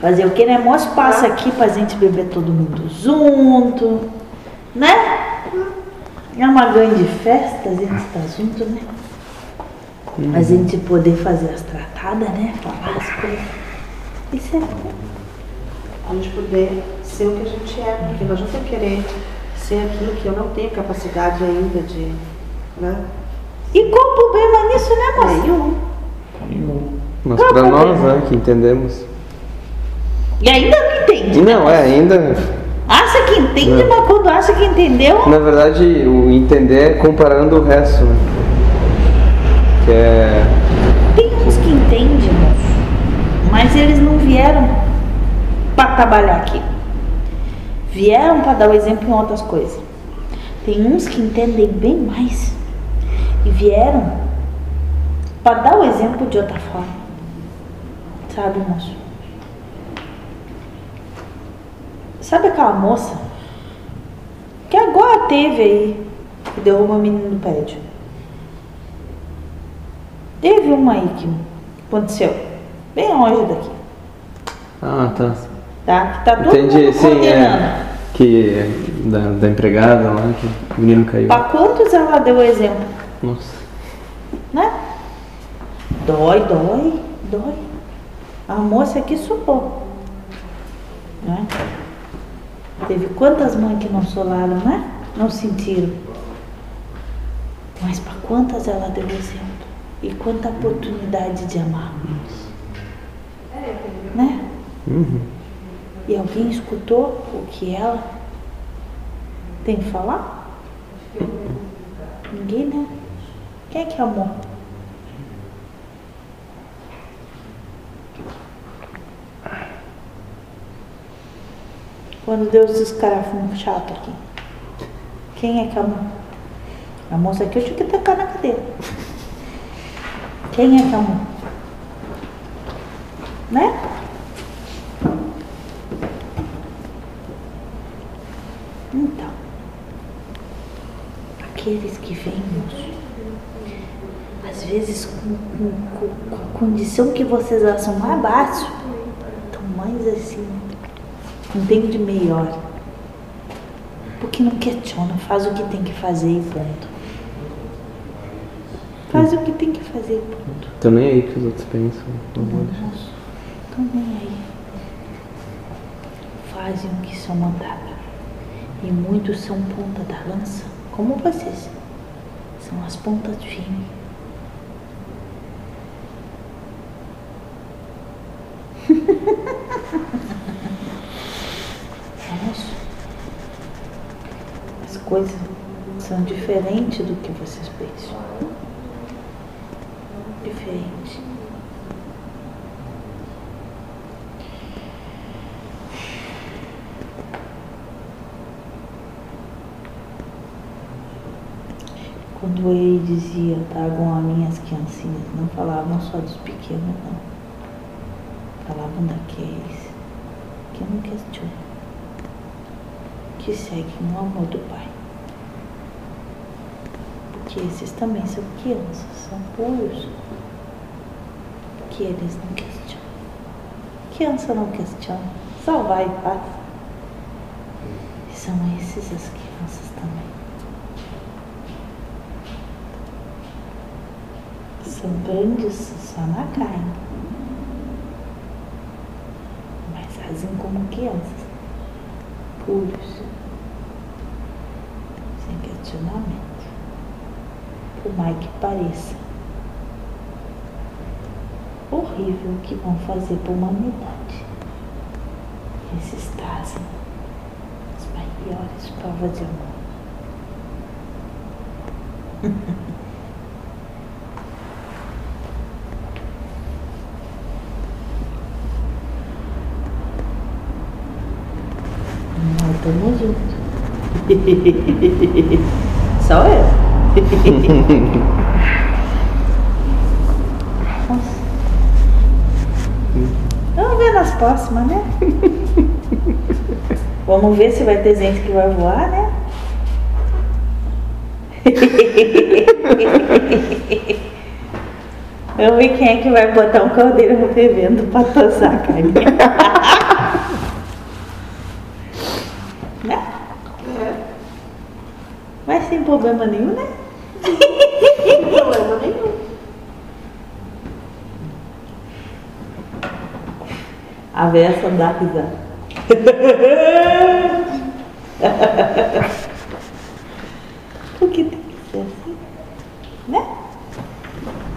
Fazer o que, né? Mostra passa aqui pra gente beber todo mundo junto, né? É uma grande festa, a gente tá junto, né? A gente poder fazer as tratadas, né? Falar as coisas. Isso é bom. A gente poder ser o que a gente é, porque não adianta eu querer ser aquilo que eu não tenho capacidade ainda de. Né? E qual o problema nisso, né, moça? Nenhum. Mas Qual pra o nós, né, que entendemos. E ainda não entende. né, Não, é, ainda. Acha que entende, Não. mas quando acha que entendeu, Na verdade, o entender é comparando o resto, né? Que é. tem uns que entendem. Mas eles não vieram para trabalhar aqui. Vieram para dar o exemplo em outras coisas. Tem uns que entendem bem mais. E vieram para dar o exemplo de outra forma. Sabe, moço? Sabe aquela moça que agora teve aí, que derrubou o menino do prédio? Teve uma aí que aconteceu, bem longe daqui, Ah, tá. tá? Que tá todo Entendi, mundo sim, é. Que. Da, da empregada lá, que o menino caiu. Pra quantos ela deu exemplo, Nossa. né? Dói, dói, dói. A moça aqui supou, né? Teve quantas mães que não solaram, né? Não sentiram. Mas para quantas ela deu exemplo? E quanta oportunidade de amar. Né? Uhum. E alguém escutou o que ela tem que falar? Ninguém, né? Quem é que amou? Quando Deus descarafou chato aqui. Quem é que amou? A moça aqui eu tinha que tacar na cadeira. Quem é que amou? Né? Então, aqueles que vêm, às vezes com- com- com a condição que vocês acham mais baixo, estão mais assim, não tem de melhor. Porque não questiona, faz o que tem que fazer e ponto. Faz o que tem que fazer e ponto. Tô nem aí que os outros pensam. Não vou deixar. Nem aí. Fazem o que são mandados. E muitos são ponta da lança, como vocês. São as pontas firmes. Moço, as coisas são diferentes do que vocês pensam. Diferente. Quando ele dizia, tragam as minhas criancinhas, não falavam só dos pequenos, não. Falavam daqueles que não questionam, que seguem no amor do Pai. Porque esses também são crianças, são puros, que eles não questionam. Criança não questiona, só vai e faz. E são esses as crianças também. São grandes só na carne, mas agem como crianças, puros, sem questionamento, por mais que pareça horrível o que vão fazer para a humanidade. Esses trazem as maiores provas de amor. Só eu. Vamos ver nas próximas, né? Vamos ver se vai ter gente que vai voar, né? Vamos ver quem é que vai botar um caldeirão fervendo pra tossar a carne. É, Mas sem problema nenhum, né? tem problema nenhum. A dá risada. o que